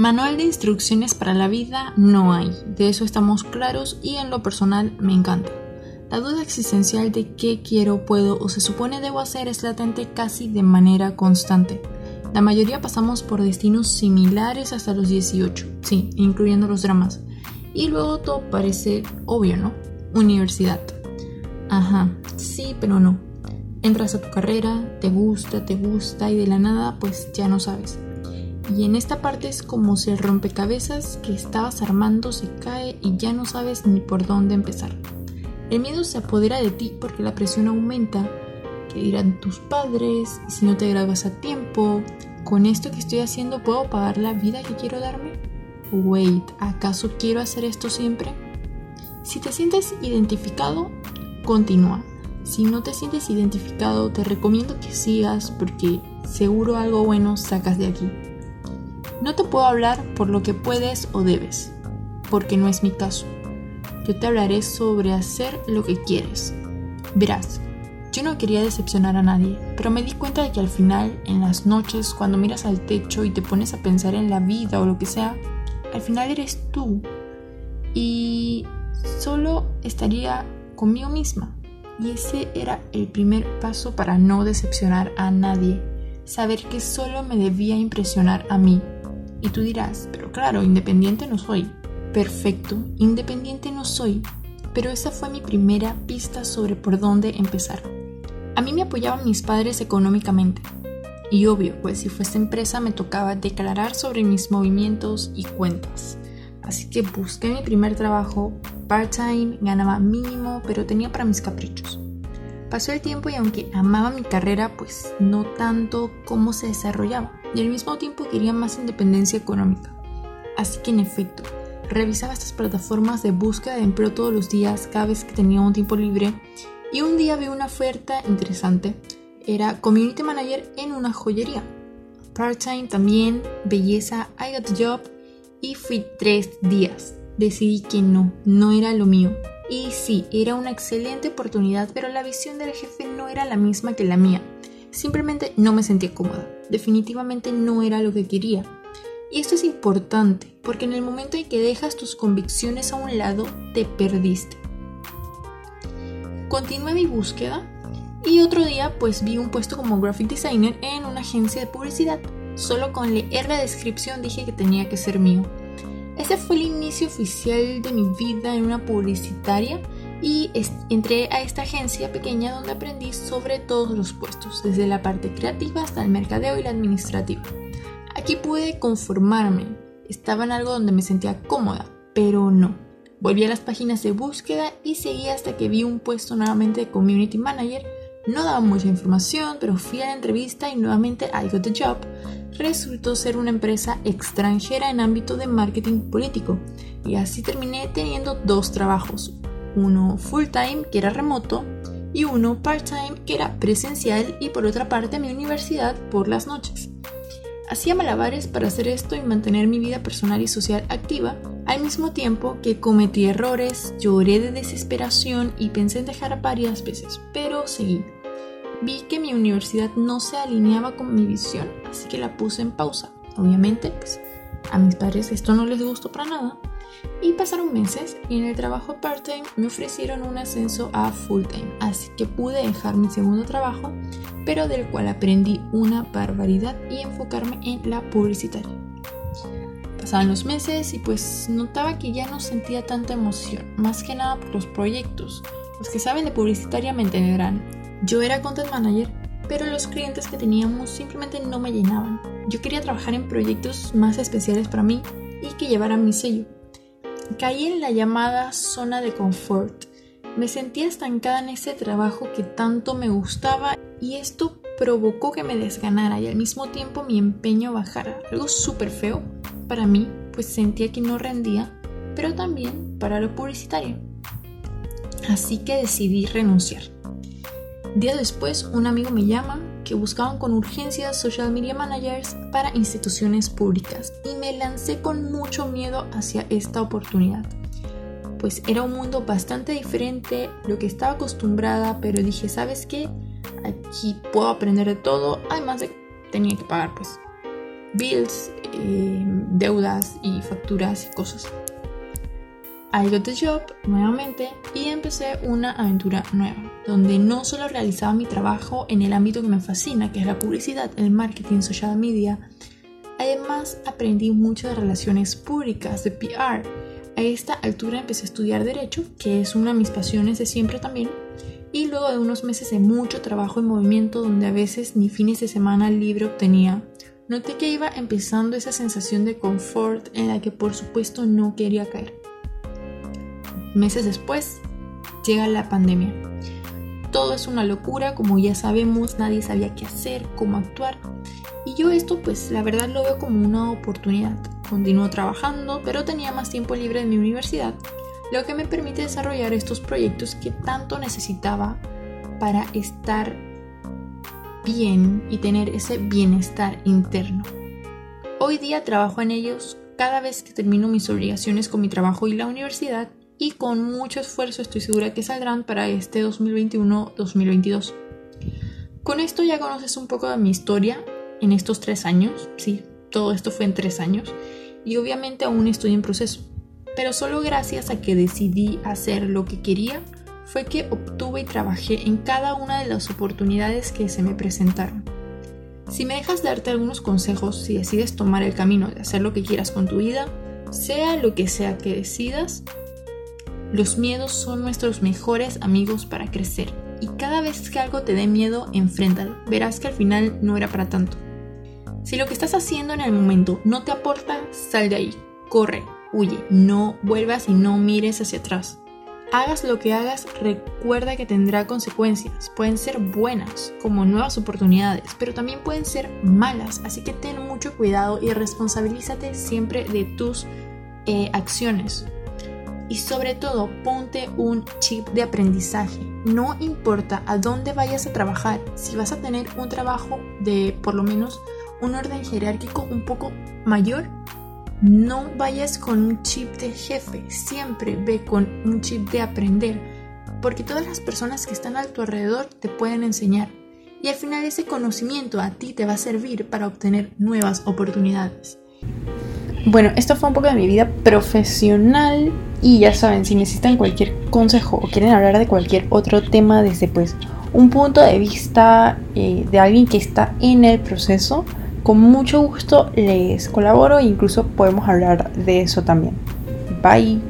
Manual de instrucciones para la vida no hay, de eso estamos claros y en lo personal me encanta. La duda existencial de qué quiero, puedo o se supone debo hacer es latente casi de manera constante. La mayoría pasamos por destinos similares hasta los 18, sí, incluyendo los dramas. Y luego todo parece obvio, ¿no? Universidad. Ajá, sí, pero no. Entras a tu carrera, te gusta, te gusta y de la nada pues ya no sabes. Y en esta parte es como si el rompecabezas que estabas armando se cae y ya no sabes ni por dónde empezar. El miedo se apodera de ti porque la presión aumenta. ¿Qué dirán tus padres? si no te grabas a tiempo? ¿Con esto que estoy haciendo puedo pagar la vida que quiero darme? Wait, ¿acaso quiero hacer esto siempre? Si te sientes identificado, continúa. Si no te sientes identificado, te recomiendo que sigas porque seguro algo bueno sacas de aquí. No te puedo hablar por lo que puedes o debes, porque no es mi caso. Yo te hablaré sobre hacer lo que quieres. Verás, yo no quería decepcionar a nadie, pero me di cuenta de que al final, en las noches, cuando miras al techo y te pones a pensar en la vida o lo que sea, al final eres tú. Y solo estaría conmigo misma. Y ese era el primer paso para no decepcionar a nadie. Saber que solo me debía impresionar a mí y tú dirás, pero claro, independiente no soy. Perfecto, independiente no soy, pero esa fue mi primera pista sobre por dónde empezar. A mí me apoyaban mis padres económicamente. Y obvio, pues si fuese empresa me tocaba declarar sobre mis movimientos y cuentas. Así que busqué mi primer trabajo, part-time, ganaba mínimo, pero tenía para mis caprichos. Pasó el tiempo y aunque amaba mi carrera, pues no tanto cómo se desarrollaba y al mismo tiempo quería más independencia económica. Así que en efecto, revisaba estas plataformas de búsqueda de empleo todos los días, cada vez que tenía un tiempo libre, y un día vi una oferta interesante. Era Community Manager en una joyería. Part-time también, belleza, I got the job, y fui tres días. Decidí que no, no era lo mío. Y sí, era una excelente oportunidad, pero la visión del jefe no era la misma que la mía. Simplemente no me sentía cómoda. Definitivamente no era lo que quería. Y esto es importante, porque en el momento en que dejas tus convicciones a un lado, te perdiste. Continué mi búsqueda y otro día pues vi un puesto como graphic designer en una agencia de publicidad. Solo con leer la descripción dije que tenía que ser mío. Ese fue el inicio oficial de mi vida en una publicitaria y entré a esta agencia pequeña donde aprendí sobre todos los puestos, desde la parte creativa hasta el mercadeo y la administrativa. Aquí pude conformarme, estaba en algo donde me sentía cómoda, pero no. Volví a las páginas de búsqueda y seguí hasta que vi un puesto nuevamente de Community Manager. No daba mucha información, pero fui a la entrevista y nuevamente I got the job. Resultó ser una empresa extranjera en ámbito de marketing político y así terminé teniendo dos trabajos, uno full time que era remoto y uno part time que era presencial y por otra parte mi universidad por las noches. Hacía malabares para hacer esto y mantener mi vida personal y social activa, al mismo tiempo que cometí errores, lloré de desesperación y pensé en dejar varias veces, pero seguí. Vi que mi universidad no se alineaba con mi visión, así que la puse en pausa. Obviamente, pues a mis padres esto no les gustó para nada, y pasaron meses y en el trabajo part-time me ofrecieron un ascenso a full-time, así que pude dejar mi segundo trabajo, pero del cual aprendí una barbaridad y enfocarme en la publicitaria. Pasaban los meses y pues notaba que ya no sentía tanta emoción, más que nada por los proyectos. Los que saben de publicitaria me entenderán. Yo era content manager, pero los clientes que teníamos simplemente no me llenaban. Yo quería trabajar en proyectos más especiales para mí y que llevaran mi sello Caí en la llamada zona de confort. Me sentía estancada en ese trabajo que tanto me gustaba y esto provocó que me desganara y al mismo tiempo mi empeño bajara. Algo súper feo para mí, pues sentía que no rendía, pero también para lo publicitario. Así que decidí renunciar. Día después, un amigo me llama que buscaban con urgencia social media managers para instituciones públicas y me lancé con mucho miedo hacia esta oportunidad. Pues era un mundo bastante diferente, lo que estaba acostumbrada, pero dije, ¿sabes qué? Aquí puedo aprender de todo, además de tenía que pagar pues. Bills, eh, deudas y facturas y cosas. I got the job nuevamente y empecé una aventura nueva, donde no solo realizaba mi trabajo en el ámbito que me fascina, que es la publicidad, el marketing, social media, además aprendí mucho de relaciones públicas, de PR. A esta altura empecé a estudiar Derecho, que es una de mis pasiones de siempre también, y luego de unos meses de mucho trabajo en movimiento, donde a veces ni fines de semana libre obtenía, noté que iba empezando esa sensación de confort en la que por supuesto no quería caer. Meses después, llega la pandemia. Todo es una locura, como ya sabemos, nadie sabía qué hacer, cómo actuar. Y yo esto pues la verdad lo veo como una oportunidad. Continúo trabajando, pero tenía más tiempo libre en mi universidad, lo que me permite desarrollar estos proyectos que tanto necesitaba para estar bien y tener ese bienestar interno. Hoy día trabajo en ellos cada vez que termino mis obligaciones con mi trabajo y la universidad y con mucho esfuerzo estoy segura que saldrán para este 2021-2022. Con esto ya conoces un poco de mi historia en estos tres años, sí, todo esto fue en tres años, y obviamente aún estoy en proceso, pero solo gracias a que decidí hacer lo que quería fue que obtuve y trabajé en cada una de las oportunidades que se me presentaron. Si me dejas darte algunos consejos si decides tomar el camino de hacer lo que quieras con tu vida, sea lo que sea que decidas, los miedos son nuestros mejores amigos para crecer y cada vez que algo te dé miedo, enfréntalo. Verás que al final no era para tanto. Si lo que estás haciendo en el momento no te aporta, sal de ahí, corre, huye, no vuelvas y no mires hacia atrás. Hagas lo que hagas, recuerda que tendrá consecuencias. Pueden ser buenas, como nuevas oportunidades, pero también pueden ser malas, así que ten mucho cuidado y responsabilízate siempre de tus eh, acciones y sobre todo ponte un chip de aprendizaje. No importa a dónde vayas a trabajar, si vas a tener un trabajo de por lo menos un orden jerárquico un poco mayor, no vayas con un chip de jefe, siempre ve con un chip de aprender, porque todas las personas que están a tu alrededor te pueden enseñar. Y al final ese conocimiento a ti te va a servir para obtener nuevas oportunidades. Bueno, esto fue un poco de mi vida profesional y ya saben, si necesitan cualquier consejo o quieren hablar de cualquier otro tema desde pues un punto de vista eh, de alguien que está en el proceso, con mucho gusto les colaboro e incluso podemos hablar de eso también. Bye.